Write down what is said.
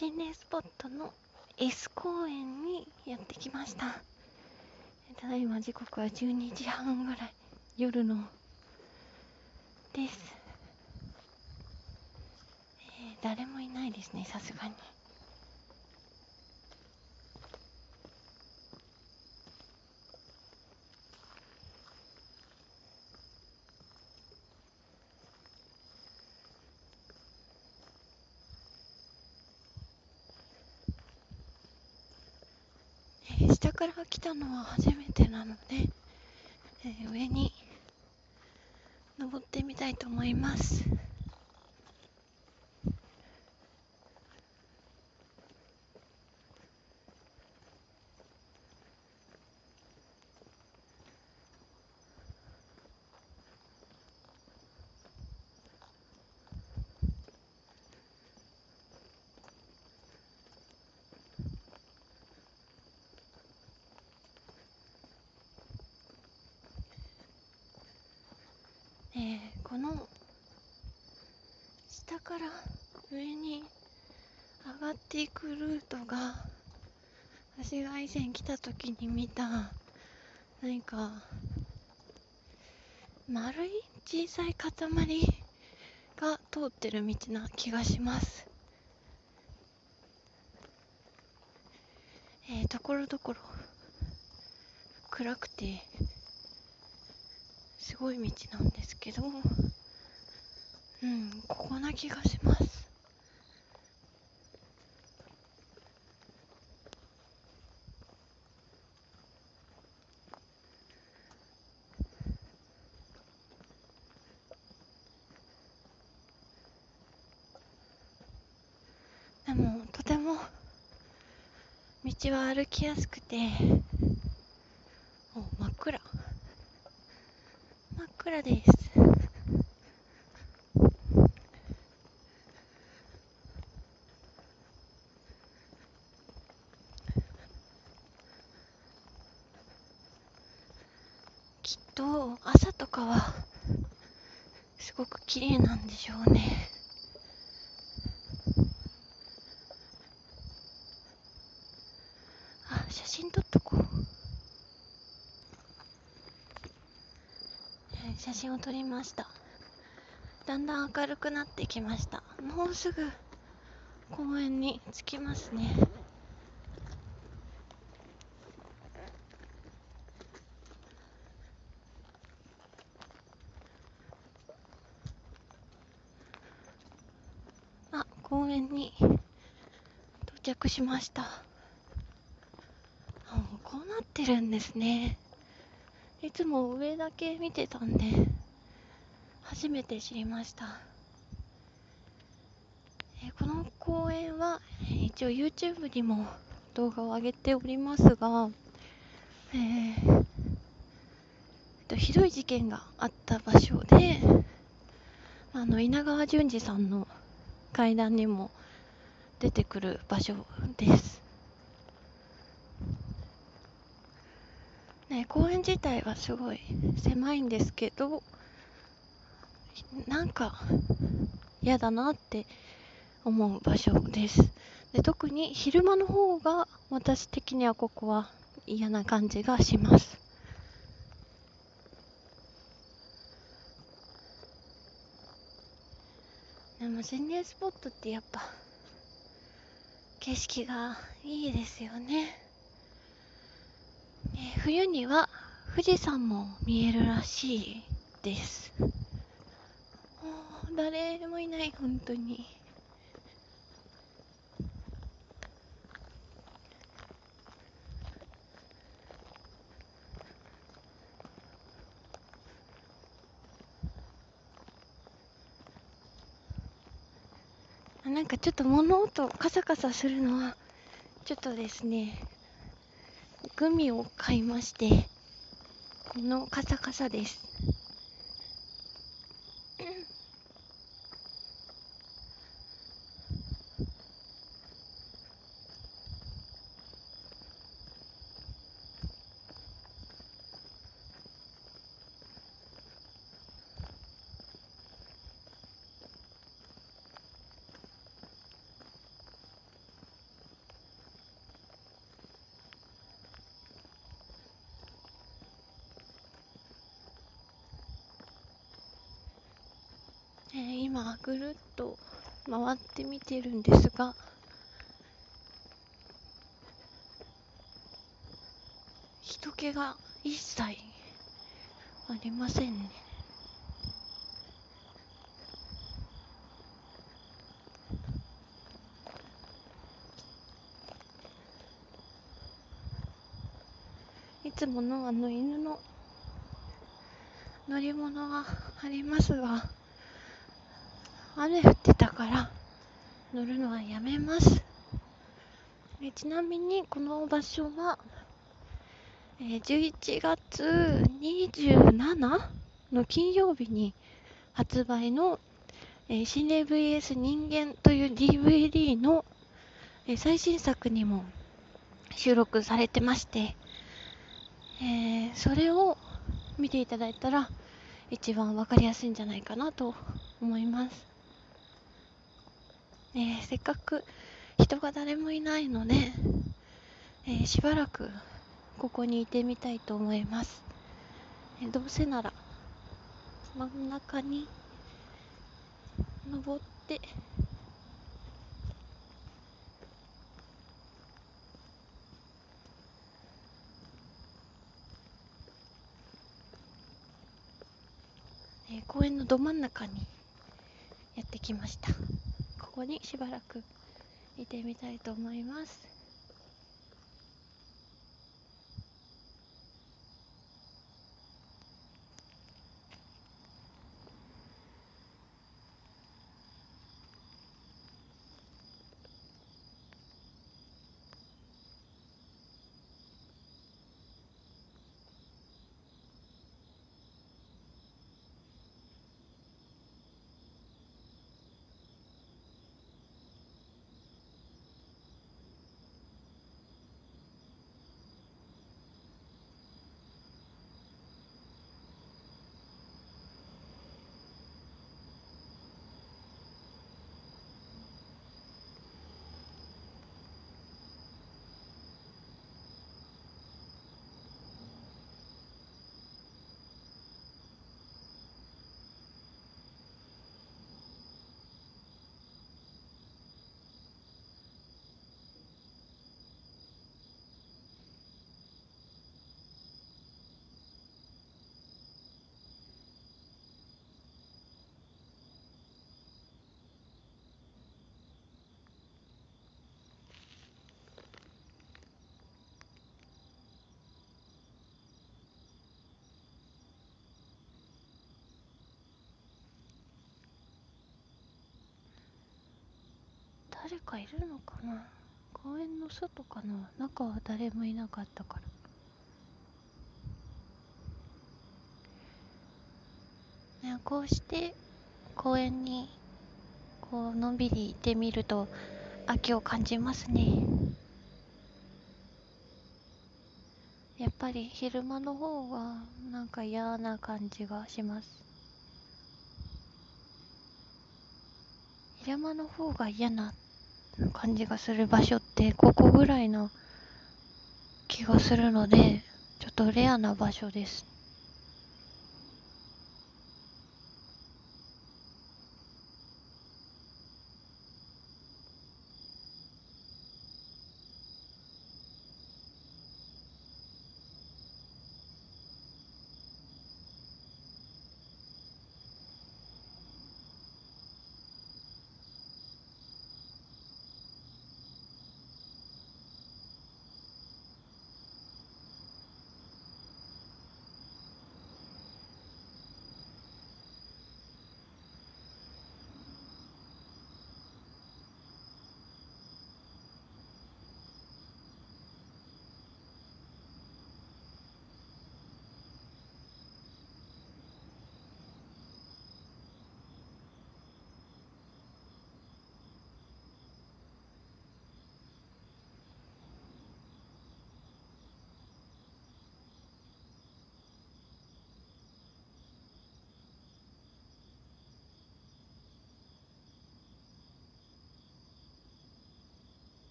心霊スポットの S 公園にやってきました。ただいま時刻は12時半ぐらい夜のです、えー、誰もいないですねさすがに。下から来たのは初めてなので、えー、上に登ってみたいと思います。えー、この下から上に上がっていくルートが私が以前来た時に見た何か丸い小さい塊が通ってる道な気がします。えー、ところどころ暗くてすごい道なんですけどうんここな気がします。でもとても道は歩きやすくてお真っ暗。暗です。きっと朝とかはすごく綺麗なんでしょうね。あ、写真撮っとこう。写真を撮りました。だんだん明るくなってきました。もうすぐ公園に着きますね。あ公園に到着しました。こうなってるんですね。いつも上だけ見てたんで初めて知りました、えこの公園は一応 YouTube にも動画を上げておりますが、えー、とひどい事件があった場所であの稲川淳二さんの階段にも出てくる場所です。ね、公園自体はすごい狭いんですけどなんか嫌だなって思う場所です。で特に昼間の方が私的にはここは嫌な感じがします。でも心霊スポットってやっぱ景色がいいですよね。冬には富士山も見えるらしいです。誰もいない本当に。なんかちょっと物音カサカサするのはちょっとですね。グミを買いまして、このカサカサです。ぐるっと回ってみてるんですが人気が一切ありませんね。いつものあの犬の乗り物はありますが雨降ってたから乗るのはやめますえちなみにこの場所は、え11月27の金曜日に発売の、えー、心霊 VS 人間という DVD の、え最新作にも収録されてまして、えーそれを見ていただいたら一番わかりやすいんじゃないかなと思います。えーせっかく人が誰もいないので、えーしばらくここにいてみたいと思います。えーどうせなら真ん中に登ってえ公園のど真ん中にやってきましたここにしばらくいてみたいと思います。誰かいるのかな？公園の外かな？中は誰もいなかったから。ねこうして公園にこうのんびりいてみると秋を感じますね。やっぱり昼間の方がなんか嫌な感じがします。昼間の方が嫌な感じがする場所ってここぐらいの気がするのでちょっとレアな場所です。